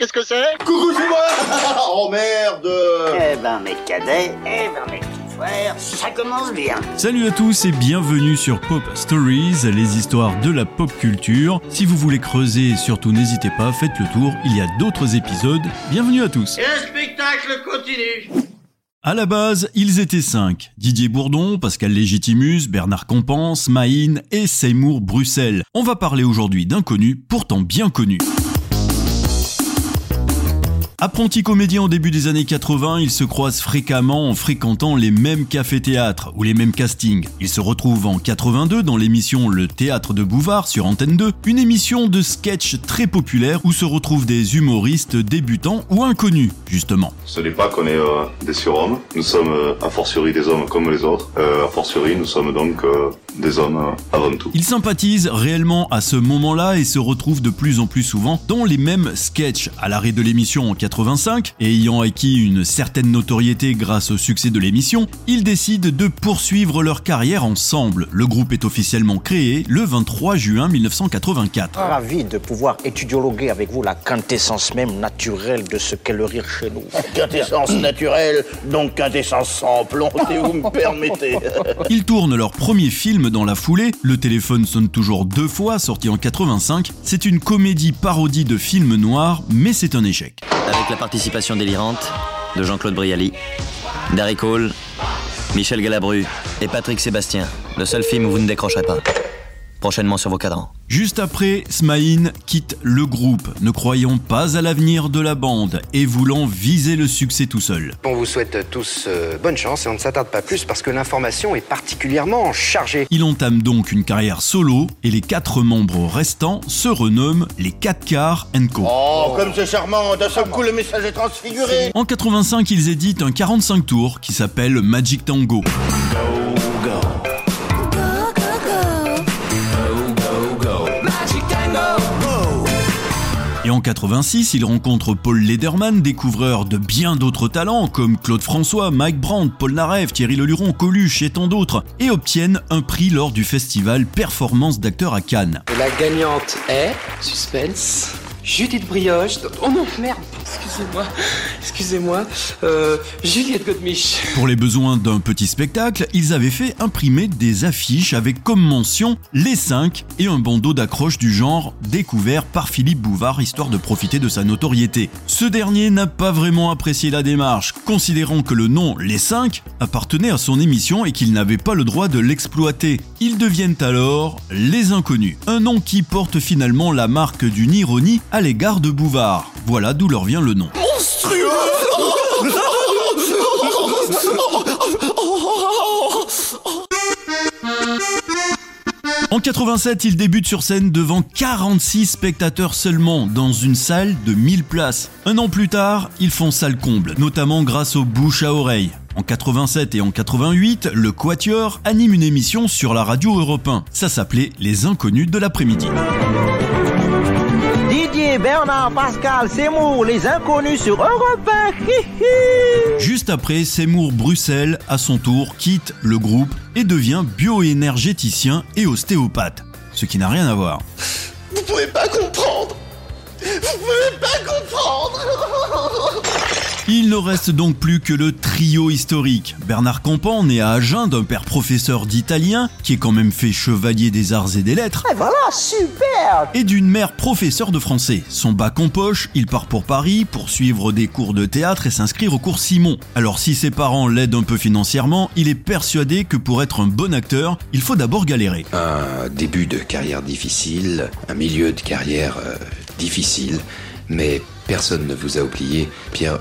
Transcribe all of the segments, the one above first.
qu'est-ce que c'est Coucou, c'est moi Oh merde Eh ben mes cadets, eh ben mes petits frères, ça commence bien. Salut à tous et bienvenue sur Pop Stories, les histoires de la pop culture. Si vous voulez creuser, surtout n'hésitez pas, faites le tour, il y a d'autres épisodes. Bienvenue à tous. Et le spectacle continue À la base, ils étaient cinq. Didier Bourdon, Pascal Légitimus, Bernard Compense, Maïn et Seymour Bruxelles. On va parler aujourd'hui d'inconnus, pourtant bien connus. Apprenti comédien au début des années 80, il se croise fréquemment en fréquentant les mêmes cafés-théâtres ou les mêmes castings. Il se retrouve en 82 dans l'émission Le Théâtre de Bouvard sur Antenne 2, une émission de sketch très populaire où se retrouvent des humoristes débutants ou inconnus, justement. Ce n'est pas qu'on est euh, des surhommes, nous sommes euh, a fortiori des hommes comme les autres, euh, a fortiori nous sommes donc euh, des hommes euh, avant tout. Il sympathise réellement à ce moment-là et se retrouve de plus en plus souvent dans les mêmes sketchs. À l'arrêt de l'émission en 85, et ayant acquis une certaine notoriété grâce au succès de l'émission, ils décident de poursuivre leur carrière ensemble. Le groupe est officiellement créé le 23 juin 1984. Ravi de pouvoir étudiologuer avec vous la quintessence même naturelle de ce qu'est le rire chez nous. Quintessence naturelle, donc quintessence sans plomb, si vous me permettez. Ils tournent leur premier film dans la foulée, Le téléphone sonne toujours deux fois, sorti en 85. C'est une comédie parodie de film noir, mais c'est un échec. Avec la participation délirante de Jean-Claude Brialy, Darry Cole, Michel Galabru et Patrick Sébastien. Le seul film où vous ne décrocherez pas. Prochainement sur vos cadrans. Juste après, Smaïn quitte le groupe, ne croyant pas à l'avenir de la bande et voulant viser le succès tout seul. On vous souhaite tous euh, bonne chance et on ne s'attarde pas plus parce que l'information est particulièrement chargée. Il entame donc une carrière solo et les quatre membres restants se renomment les 4 quarts Co. Oh, comme c'est charmant, d'un seul coup le message est transfiguré. En 85, ils éditent un 45 tours qui s'appelle Magic Tango. 1986, il rencontre Paul Lederman, découvreur de bien d'autres talents comme Claude François, Mike Brandt, Paul Narev, Thierry Leluron, Coluche et tant d'autres, et obtiennent un prix lors du festival Performance d'acteurs à Cannes. La gagnante est, suspense, Judith Brioche. Oh non, merde, excusez-moi, excusez-moi, euh, Juliette Godemich. Pour les besoins d'un petit spectacle, ils avaient fait imprimer des affiches avec comme mention les 5 et un bandeau d'accroche du genre découvert par Philippe Bouvard histoire de profiter de sa notoriété. Ce dernier n'a pas vraiment apprécié la démarche, considérant que le nom Les 5 appartenait à son émission et qu'il n'avait pas le droit de l'exploiter. Ils deviennent alors Les Inconnus, un nom qui porte finalement la marque d'une ironie à l'égard de Bouvard. Voilà d'où leur vient le nom. En 87, ils débutent sur scène devant 46 spectateurs seulement, dans une salle de 1000 places. Un an plus tard, ils font salle comble, notamment grâce aux bouches à oreille. En 87 et en 88, le Quatuor anime une émission sur la radio Europe 1. Ça s'appelait Les Inconnus de l'après-midi. Didier, Bernard, Pascal, Seymour, les inconnus sur Europe 1. Hi, hi. Juste après, Seymour Bruxelles, à son tour, quitte le groupe et devient bioénergéticien et ostéopathe. Ce qui n'a rien à voir. Vous pouvez pas comprendre. Vous pouvez pas comprendre. Il ne reste donc plus que le trio historique. Bernard Campan, né à Agen d'un père professeur d'italien, qui est quand même fait chevalier des arts et des lettres, Et voilà, super. et d'une mère professeur de français. Son bac en poche, il part pour Paris pour suivre des cours de théâtre et s'inscrire au cours Simon. Alors si ses parents l'aident un peu financièrement, il est persuadé que pour être un bon acteur, il faut d'abord galérer. Un début de carrière difficile, un milieu de carrière euh, difficile, mais personne ne vous a oublié, Pierre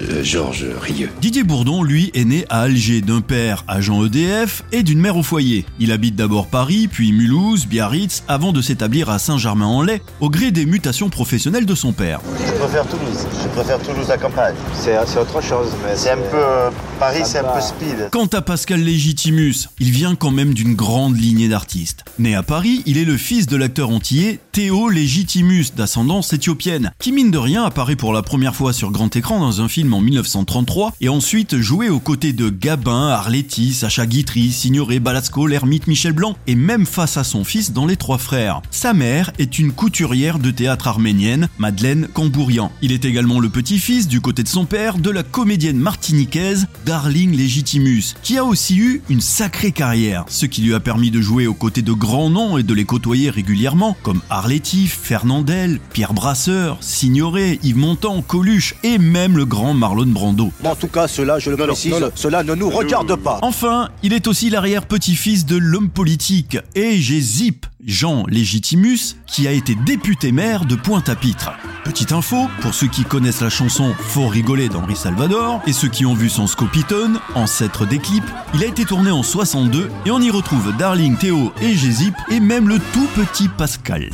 euh, Georges Rieux. Didier Bourdon, lui, est né à Alger d'un père agent EDF et d'une mère au foyer. Il habite d'abord Paris, puis Mulhouse, Biarritz, avant de s'établir à Saint-Germain-en-Laye, au gré des mutations professionnelles de son père. Je préfère Toulouse. Je préfère Toulouse à campagne. C'est autre chose, mais c'est un peu euh, Paris, c'est un peu speed. Quant à Pascal Légitimus, il vient quand même d'une grande lignée d'artistes. Né à Paris, il est le fils de l'acteur antillais Théo Legitimus, d'ascendance éthiopienne, qui mine de rien apparaît pour la première fois sur grand écran dans un film en 1933 et ensuite joué aux côtés de Gabin, Arletty, Sacha Guitry, Signoret, Balasco, l'ermite Michel Blanc et même face à son fils dans Les Trois Frères. Sa mère est une couturière de théâtre arménienne, Madeleine Cambourian. Il est également le petit-fils du côté de son père de la comédienne martiniquaise Darling Legitimus, qui a aussi eu une sacrée carrière, ce qui lui a permis de jouer aux côtés de grands noms et de les côtoyer régulièrement, comme Arletty, Fernandel, Pierre Brasseur, Signoret, Yves Montand, Coluche et même le grand Marlon Brando. En tout cas, cela, je le précise, cela ne nous regarde pas. Enfin, il est aussi l'arrière-petit-fils de l'homme politique, et j'ai zip Jean Légitimus, qui a été député maire de Pointe-à-Pitre. Petite info, pour ceux qui connaissent la chanson Faut rigoler d'Henri Salvador, et ceux qui ont vu son Scopitone, ancêtre des clips, il a été tourné en 62, et on y retrouve Darling, Théo et Zip et même le tout petit Pascal.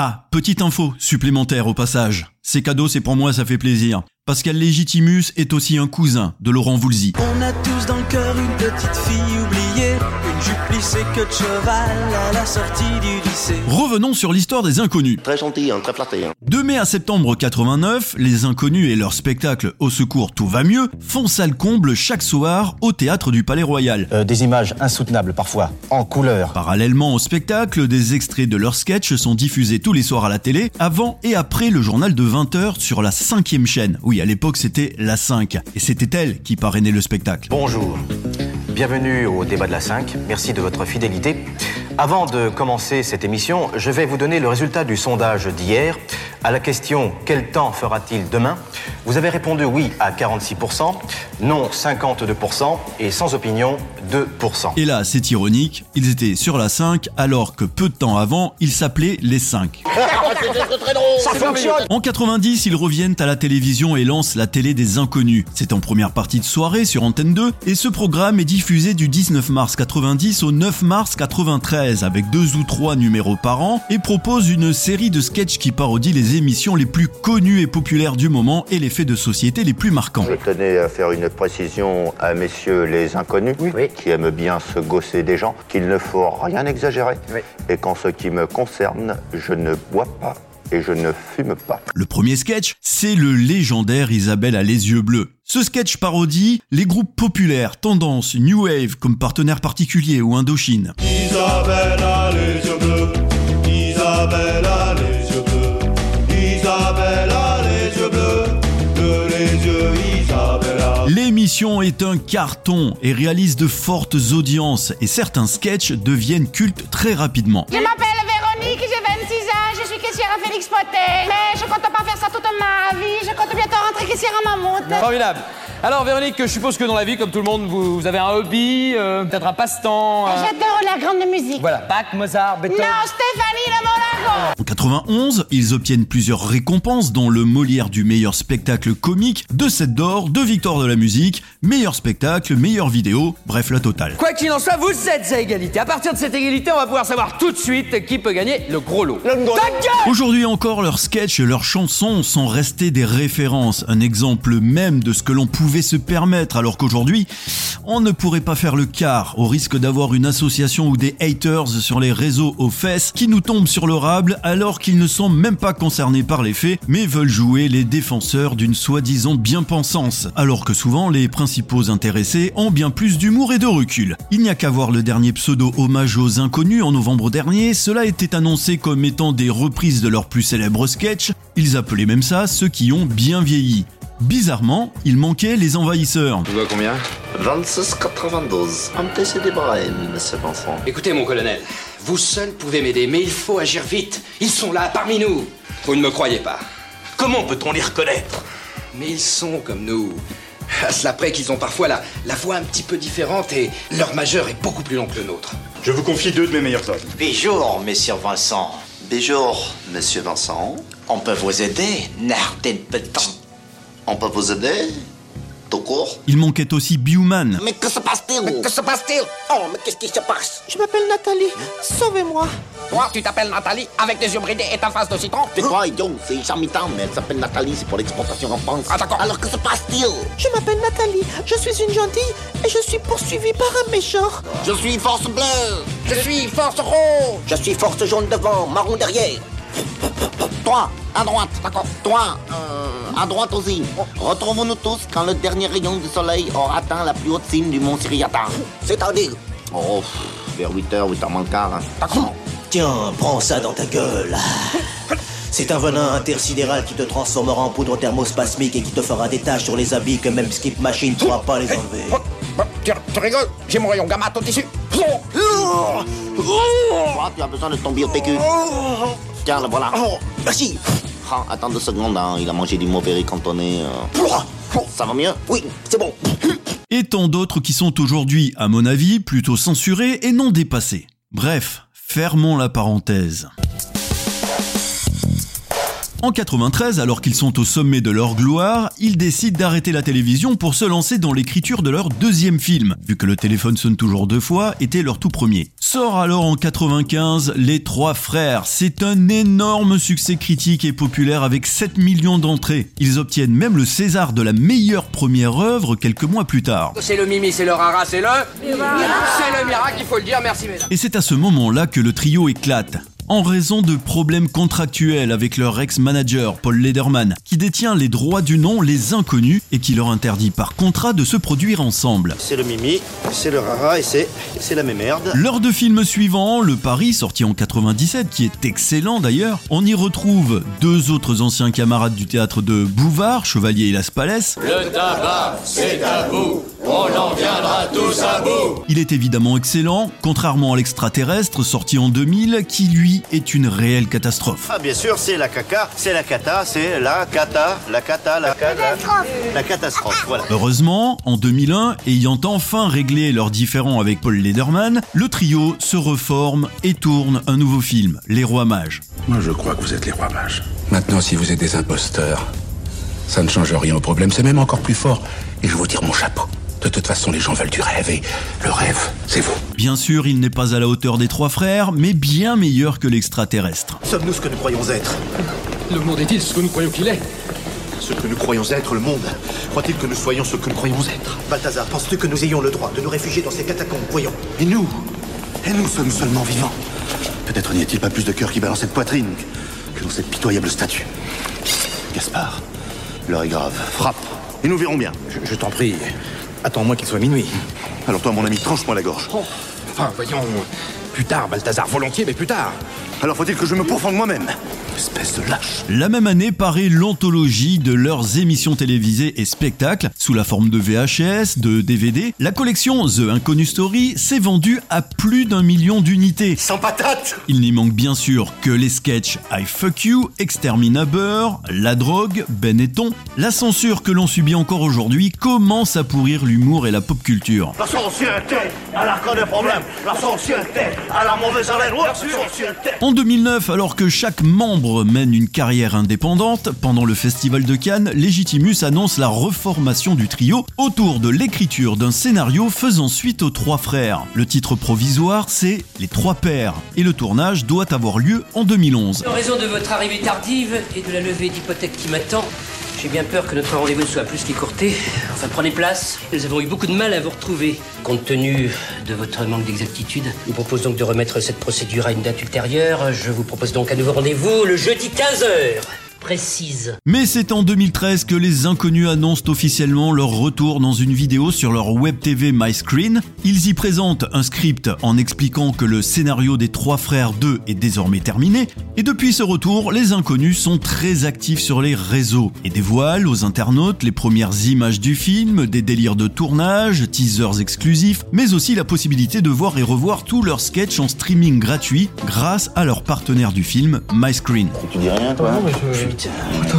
Ah, petite info supplémentaire au passage. Ces cadeaux, c'est pour moi, ça fait plaisir. Pascal Legitimus est aussi un cousin de Laurent Voulzy. On a tous dans le cœur une petite fille une jupe plissée que de cheval à la sortie du lycée. Revenons sur l'histoire des Inconnus. Très gentil, hein, très flatté. Hein. De mai à septembre 89, les Inconnus et leur spectacle Au secours, tout va mieux font salle comble chaque soir au théâtre du Palais Royal. Euh, des images insoutenables parfois, en couleur. Parallèlement au spectacle, des extraits de leurs sketchs sont diffusés tous les soirs à la télé, avant et après le journal de 20h sur la cinquième chaîne. Oui, à l'époque c'était la 5, et c'était elle qui parrainait le spectacle. Bonjour. Bienvenue au débat de la 5. Merci de votre fidélité. Avant de commencer cette émission, je vais vous donner le résultat du sondage d'hier. À la question Quel temps fera-t-il demain? Vous avez répondu oui à 46%, non 52% et sans opinion 2%. Et là, c'est ironique, ils étaient sur la 5 alors que peu de temps avant, ils s'appelaient les 5. Ça fonctionne En 90, ils reviennent à la télévision et lancent la télé des inconnus. C'est en première partie de soirée sur Antenne 2 et ce programme est diffusé du 19 mars 90 au 9 mars 93 avec deux ou trois numéros par an et propose une série de sketchs qui parodient les émissions les plus connues et populaires du moment et les faits de société les plus marquants. Je tenais à faire une précision à messieurs les inconnus qui aiment bien se gosser des gens, qu'il ne faut rien exagérer et qu'en ce qui me concerne, je ne bois pas et je ne fume pas. Le premier sketch, c'est le légendaire Isabelle a les yeux bleus. Ce sketch parodie les groupes populaires, tendance, New Wave comme partenaire particulier ou Indochine. Isabelle a les yeux bleus, Isabelle L'émission est un carton et réalise de fortes audiences et certains sketchs deviennent cultes très rapidement. Je m'appelle Véronique, j'ai 26 ans, je suis caissière à Félix Potet. Mais je compte pas faire ça toute ma vie, je compte bientôt rentrer caissière à Mammouth. Formidable. Alors Véronique, je suppose que dans la vie, comme tout le monde, vous, vous avez un hobby, euh, peut-être un passe-temps. euh, J'adore la grande musique. Voilà, Bach, Mozart, Beethoven. Non, Stéphanie le Monaco. En 91, ils obtiennent plusieurs récompenses dont le Molière du meilleur spectacle comique, deux sets d'or, deux victoires de la musique, meilleur spectacle, meilleure vidéo, bref la totale. Quoi qu'il en soit, vous êtes à égalité. À partir de cette égalité, on va pouvoir savoir tout de suite qui peut gagner le gros lot. Aujourd'hui encore, leurs sketchs et leurs chansons sont restés des références, un exemple même de ce que l'on pouvait se permettre, alors qu'aujourd'hui, on ne pourrait pas faire le quart, au risque d'avoir une association ou des haters sur les réseaux aux fesses qui nous tombent sur le alors qu'ils ne sont même pas concernés par les faits, mais veulent jouer les défenseurs d'une soi-disant bien-pensance, alors que souvent les principaux intéressés ont bien plus d'humour et de recul. Il n'y a qu'à voir le dernier pseudo hommage aux inconnus en novembre dernier, cela était annoncé comme étant des reprises de leurs plus célèbres sketchs, ils appelaient même ça ceux qui ont bien vieilli. Bizarrement, il manquait les envahisseurs. Tu vois combien? 26,92. Un PC des Brahim, monsieur Vincent. Écoutez, mon colonel, vous seul pouvez m'aider, mais il faut agir vite. Ils sont là, parmi nous. Vous ne me croyez pas. Comment peut-on les reconnaître Mais ils sont comme nous. À cela près qu'ils ont parfois la, la voix un petit peu différente et leur majeur est beaucoup plus long que le nôtre. Je vous confie deux de mes meilleurs hommes. Bonjour, monsieur Vincent. Bonjour, monsieur Vincent. On peut vous aider, Nardin Petan. On peut vous aider Il manquait aussi Bioman. Mais que se passe-t-il? Mais que se passe-t-il? Oh, mais qu'est-ce qui se passe? Je m'appelle Nathalie. Sauvez-moi. Toi, tu t'appelles Nathalie, avec des yeux bridés et ta face de citron C'est quoi, idiot C'est Charmitan, mais elle s'appelle Nathalie, c'est pour l'exportation en France. Ah d'accord, alors que se passe-t-il? Je m'appelle Nathalie. Je suis une gentille et je suis poursuivie par un méchant. Je suis force bleue Je suis force rouge Je suis force jaune devant, marron derrière toi, à droite, d'accord. Toi, euh, à droite aussi. Retrouvons-nous tous quand le dernier rayon du soleil aura atteint la plus haute cime du mont Siriata. C'est-à-dire? Oh, vers 8h, 8h moins le quart. Hein. D'accord. Tiens, prends ça dans ta gueule. C'est un venin intersidéral qui te transformera en poudre thermospasmique et qui te fera des taches sur les habits que même Skip Machine ne pourra pas les enlever. Tu, tu rigoles? J'ai mon rayon gamma au tissu. Toi, tu as besoin de ton bio-PQ. Tiens, le voilà. merci. Ah, attends deux secondes, hein, il a mangé du mauvais cantonné. Euh. Ça va mieux? Oui, c'est bon. Et tant d'autres qui sont aujourd'hui, à mon avis, plutôt censurés et non dépassés. Bref, fermons la parenthèse. En 93, alors qu'ils sont au sommet de leur gloire, ils décident d'arrêter la télévision pour se lancer dans l'écriture de leur deuxième film, vu que le téléphone sonne toujours deux fois, était leur tout premier. Sort alors en 95 Les Trois Frères. C'est un énorme succès critique et populaire avec 7 millions d'entrées. Ils obtiennent même le César de la meilleure première œuvre quelques mois plus tard. C'est le Mimi, c'est le Rara, c'est le... C'est le miracle, il faut le dire, merci mesdames. Et c'est à ce moment-là que le trio éclate en raison de problèmes contractuels avec leur ex-manager Paul Lederman, qui détient les droits du nom Les Inconnus et qui leur interdit par contrat de se produire ensemble. C'est le Mimi, c'est le Rara et c'est c'est la mémerde. Lors de films suivants, Le Paris, sorti en 97, qui est excellent d'ailleurs, on y retrouve deux autres anciens camarades du théâtre de Bouvard, Chevalier et Las Palais. Le tabac, c'est à vous. On en viendra tous à bout. Il est évidemment excellent, contrairement à l'extraterrestre sorti en 2000, qui lui est une réelle catastrophe. Ah bien sûr, c'est la caca, c'est la cata, c'est la cata, la cata, la catastrophe. La catastrophe, voilà. Heureusement, en 2001, ayant enfin réglé leurs différends avec Paul Lederman, le trio se reforme et tourne un nouveau film, Les Rois Mages. Moi, je crois que vous êtes les rois mages. Maintenant, si vous êtes des imposteurs, ça ne change rien au problème. C'est même encore plus fort. Et je vous tire mon chapeau. De toute façon, les gens veulent du rêve et le rêve, c'est vous. Bien sûr, il n'est pas à la hauteur des trois frères, mais bien meilleur que l'extraterrestre. Sommes-nous ce que nous croyons être Le monde est-il ce que nous croyons qu'il est? Ce que nous croyons être, le monde. Croit-il que nous soyons ce que nous croyons être? Balthazar, penses-tu que nous ayons le droit de nous réfugier dans ces catacombes? Voyons. Et nous Et nous sommes seulement vivants. Peut-être n'y a-t-il pas plus de cœur qui bat dans cette poitrine que dans cette pitoyable statue. Gaspard, l'heure est grave. Frappe, et nous verrons bien. Je, je t'en prie, attends-moi qu'il soit minuit. Alors toi, mon ami, tranche-moi la gorge. Enfin, voyons, plus tard, Balthazar, volontiers, mais plus tard. Alors faut-il que je me pourfende moi-même Espèce de lâche. La même année paraît l'anthologie de leurs émissions télévisées et spectacles sous la forme de VHS, de DVD. La collection The Inconnu Story s'est vendue à plus d'un million d'unités. Sans patate Il n'y manque bien sûr que les sketchs I Fuck You, Exterminateur, La Drogue, Benetton. La censure que l'on subit encore aujourd'hui commence à pourrir l'humour et la pop culture. La. La société, elle a mauvaise haleine. Ouais, la société. En 2009, alors que chaque membre mène une carrière indépendante, pendant le festival de Cannes, Legitimus annonce la reformation du trio autour de l'écriture d'un scénario faisant suite aux trois frères. Le titre provisoire, c'est Les Trois Pères, et le tournage doit avoir lieu en 2011. En raison de votre arrivée tardive et de la levée d'hypothèque qui m'attend, j'ai bien peur que notre rendez-vous soit plus qu'écourté. Enfin, prenez place. Nous avons eu beaucoup de mal à vous retrouver. Compte tenu de votre manque d'exactitude, je vous propose donc de remettre cette procédure à une date ultérieure. Je vous propose donc un nouveau rendez-vous le jeudi 15h. Précise. Mais c'est en 2013 que les inconnus annoncent officiellement leur retour dans une vidéo sur leur web TV MyScreen. Ils y présentent un script en expliquant que le scénario des trois frères 2 est désormais terminé. Et depuis ce retour, les inconnus sont très actifs sur les réseaux et dévoilent aux internautes les premières images du film, des délires de tournage, teasers exclusifs, mais aussi la possibilité de voir et revoir tous leurs sketchs en streaming gratuit grâce à leur partenaire du film MyScreen. Tu dis rien, toi Non, mais je, putain.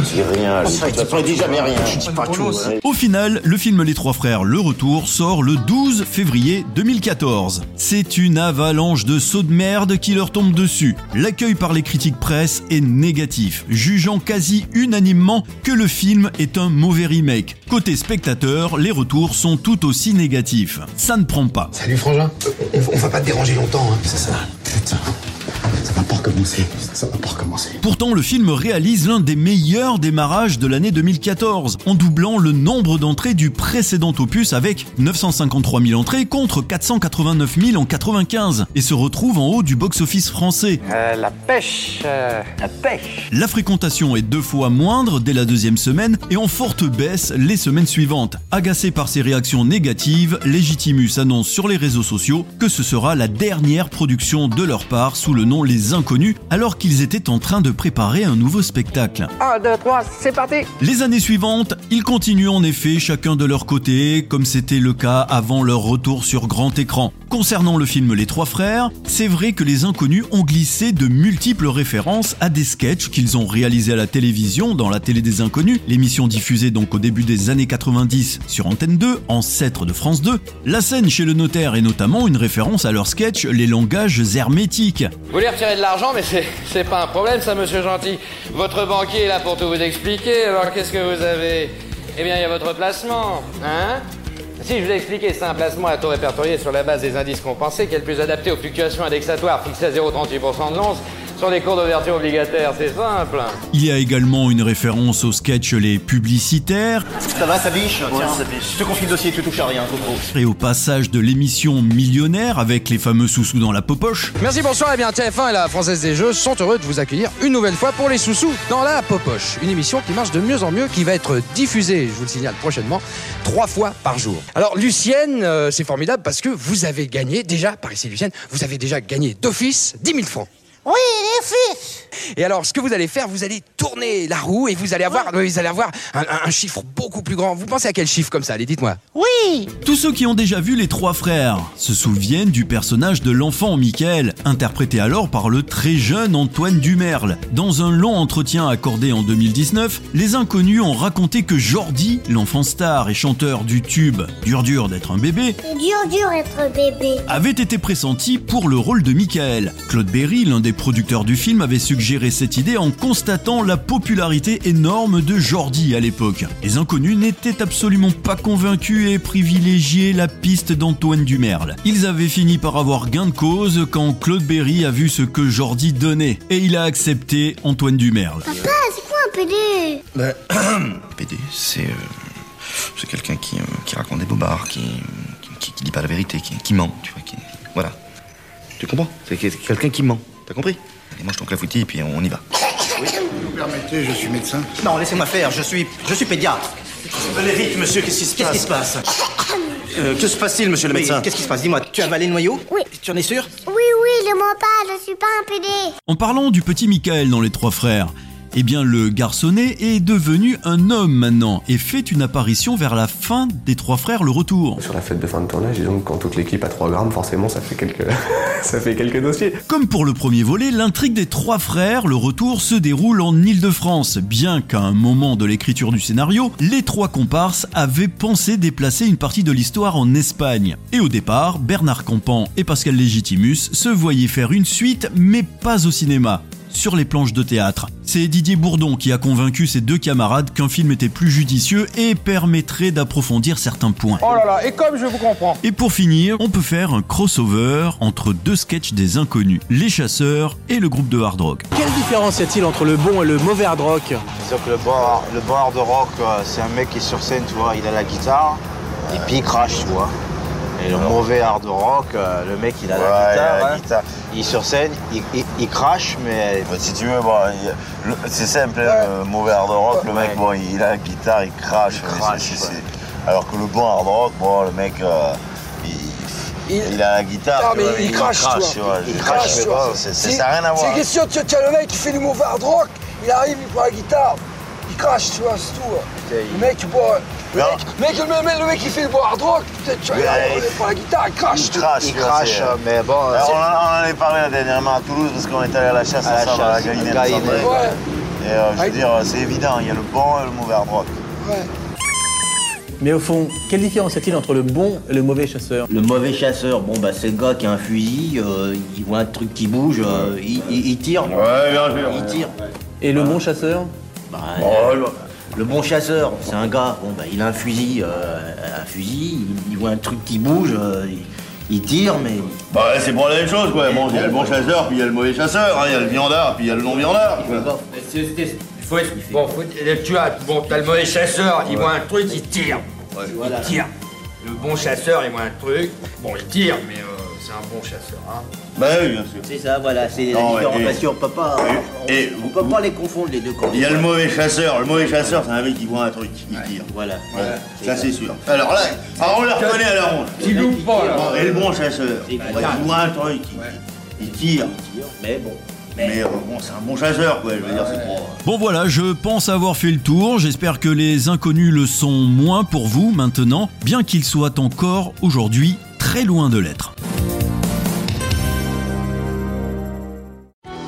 Dis rien, Ça, tu prédis jamais rien. Je dis pas tout. Au final, le film Les Trois Frères Le Retour sort le 12 février 2014. C'est une avalanche de sauts de merde qui leur tombe dessus. L'accueil par les critiques presse est négatif, jugeant quasi unanimement que le film est un mauvais remake. Côté spectateur, les retours sont tout aussi négatifs. Ça ne prend pas. Salut Frangin. On, on va pas te déranger longtemps, hein. C'est ça. Putain. Ça va pas recommencer. Ça va pas recommencer. Pourtant, le film réalise l'un des meilleurs démarrages de l'année 2014, en doublant le nombre d'entrées du précédent opus avec 953 000 entrées contre 489 000 en 95, et se retrouve en haut du box-office français. Euh, la pêche. euh, la pêche. La fréquentation est deux fois moindre dès la deuxième semaine et en forte baisse les semaines suivantes. Agacé par ces réactions négatives, Legitimus annonce sur les réseaux sociaux que ce sera la dernière production de leur part sous le nom Les Inconnus, alors qu'ils étaient en train de préparer un nouveau spectacle. 1, 2, 3, c'est parti. Les années suivantes, ils continuent en effet chacun de leur côté, comme c'était le cas avant leur retour sur grand écran. Concernant le film Les Trois Frères, c'est vrai que les inconnus ont glissé de multiples références à des sketchs qu'ils ont réalisés à la télévision dans la télé des inconnus, l'émission diffusée donc au début des années 90 sur Antenne 2, ancêtre de France 2. La scène chez le notaire est notamment une référence à leur sketch Les langages hermétiques. Vous voulez retirer de l'argent, mais c'est, pas un problème, ça, monsieur Gentil. Votre banquier est là pour tout vous expliquer, alors qu'est-ce que vous avez? Eh bien, il y a votre placement, hein? Si je vous ai expliqué, c'est un placement à taux répertorié sur la base des indices compensés, qui est le plus adapté aux fluctuations indexatoires fixées à 0,38% de l'once sur les cours d'ouverture obligataires, c'est simple. Il y a également une référence au sketch Les Publicitaires, Ça va, ça biche Tiens, je te confie le dossier, tu touches à rien, Coco. et au passage de l'émission Millionnaire avec les fameux sous-sous dans la popoche. Merci, bonsoir. Eh bien, TF1 et la Française des Jeux sont heureux de vous accueillir une nouvelle fois pour les sous-sous dans la Popoche. Une émission qui marche de mieux en mieux, qui va être diffusée, je vous le signale prochainement, trois fois par jour. Alors, Lucienne, euh, c'est formidable parce que vous avez gagné, déjà, par ici, Lucienne, vous avez déjà gagné d'office 10 000 francs. Oui, les fils Et alors, ce que vous allez faire, vous allez tourner la roue et vous allez avoir, vous allez avoir un, un- un chiffre beaucoup plus grand. Vous pensez à quel chiffre comme ça Allez, dites-moi. Oui Tous ceux qui ont déjà vu Les Trois Frères se souviennent du personnage de l'enfant Michael, interprété alors par le très jeune Antoine Dumerle. Dans un long entretien accordé en 2019, les inconnus ont raconté que Jordi, l'enfant star et chanteur du tube Dur dur d'être un bébé, dur, dur être bébé. avait été pressenti pour le rôle de Michael. Claude Berry, l'un des producteurs du film, avait suggéré cette idée en constatant la popularité énorme de Jordi à l'époque. Les inconnus n'étaient absolument pas convaincus et privilégiaient la piste d'Antoine Dumerle. Ils avaient fini par avoir gain de cause quand Claude Berry a vu ce que Jordi donnait et il a accepté Antoine Dumerle. Papa, c'est quoi un PD Ben, PD, c'est euh, c'est quelqu'un qui, euh, qui raconte des bobards, qui, qui, qui dit pas la vérité, qui, qui ment, tu vois, qui, voilà. Tu comprends? C'est que- quelqu'un qui ment, t'as compris? Allez, mange ton clafoutis et puis on y va. Oui, vous permettez, je suis médecin. Non, laissez-moi faire, je suis, je suis pédiatre. Venez vite, monsieur, qu'est-ce qui se passe Qu'est-ce qui se passe? Euh, que se passe-t-il, monsieur le Oui, médecin? Qu'est-ce qui se passe? Dis-moi, tu as avalé le noyau? Oui. Tu en es sûr? Oui, oui, le mens pas, je suis pas un PD. En parlant du petit Michael dans Les Trois Frères, eh bien le garçonnet est devenu un homme maintenant et fait une apparition vers la fin des Trois Frères le retour. Sur la fête de fin de tournage, et donc quand toute l'équipe a 3 grammes, forcément ça fait quelques, ça fait quelques dossiers. Comme pour le premier volet, l'intrigue des Trois Frères le retour se déroule en Île-de-France, bien qu'à un moment de l'écriture du scénario, les trois comparses avaient pensé déplacer une partie de l'histoire en Espagne. Et au départ, Bernard Campan et Pascal Légitimus se voyaient faire une suite, mais pas au cinéma sur les planches de théâtre. C'est Didier Bourdon qui a convaincu ses deux camarades qu'un film était plus judicieux et permettrait d'approfondir certains points. Oh là là, et comme je vous comprends. Et pour finir, on peut faire un crossover entre deux sketchs des inconnus, Les Chasseurs et le groupe de hard rock. Quelle différence y a-t-il entre le bon et le mauvais hard rock Disons que le bon, le bon hard rock, euh, c'est un mec qui est sur scène, tu vois, il a la guitare, et puis il crache, tu vois. Et le mauvais hard rock, euh, le mec il a Ouais, la il a guitare, hein. il est sur scène, il, il- il crache, mais... si tu veux, bon, c'est simple, le mauvais hard rock, le mec, bon, il a la guitare, il crache. Crache, Alors que le bon hard rock, bon, le mec, euh, il, a la guitare, Non, tu mais vois, il crache, tu vois. tu vois. Il crache, crache, C'est- ça n'a rien à voir. C'est question, tu as le mec qui fait du mauvais hard rock, il arrive, il prend la guitare, crache, tu vois, c'est tout. Le mec, il boit. Le mec, mec, le, mec, le mec qui fait hard rock, peut-être, tu vois, il euh, prend la guitare, il crache. Il crache, Il euh, mais bon, on, en, on en avait parlé dernièrement à Toulouse parce qu'on est allé à la chasse À la ensemble à la Galinette. Et euh, je veux dire, c'est évident, il y a le bon et le mauvais hard rock. Ouais. Mais au fond, quelle différence y a-t-il entre le bon et le mauvais chasseur? Le mauvais chasseur, bon bah c'est le gars qui a un fusil, euh, il voit un truc qui bouge, euh, il, il- il tire. Ouais, bien sûr. Il tire. Et le bon chasseur? Bah, euh, le bon chasseur, c'est un gars, bon bah il a un fusil, euh, un fusil, il, il voit un truc qui bouge, euh, il, il tire, mais Bah, c'est pour la même chose, quoi. Bon, il y a le bon chasseur, puis il y a le mauvais chasseur, hein. il y a le viandard, puis il y a le non-viandard. quoi. Faut être- Bon, faut- tu as, bon, t'as le mauvais chasseur, il voit un truc, il tire. Il tire. Le bon chasseur, il voit un truc, bon, il tire, mais euh, c'est un bon chasseur, hein. Bah oui, bien sûr. c'est ça, voilà, c'est Non, différence. et- Parce qu'on peut pas, Et on peut pas les confondre les deux. il y a le mauvais chasseur. Le mauvais chasseur, c'est un mec qui voit un truc, il tire. Voilà. Voilà, ça c'est sûr. Alors là, alors on le reconnaît à la ronde. Tu loupes pas, là. Et le bon chasseur, il voit un truc, il, il tire. Mais bon. Mais euh, bon, c'est un bon chasseur, quoi. Je veux dire, c'est pas. Bon voilà, je pense avoir fait le tour. J'espère que les inconnus le sont moins pour vous maintenant, bien qu'ils soient encore aujourd'hui très loin de l'être.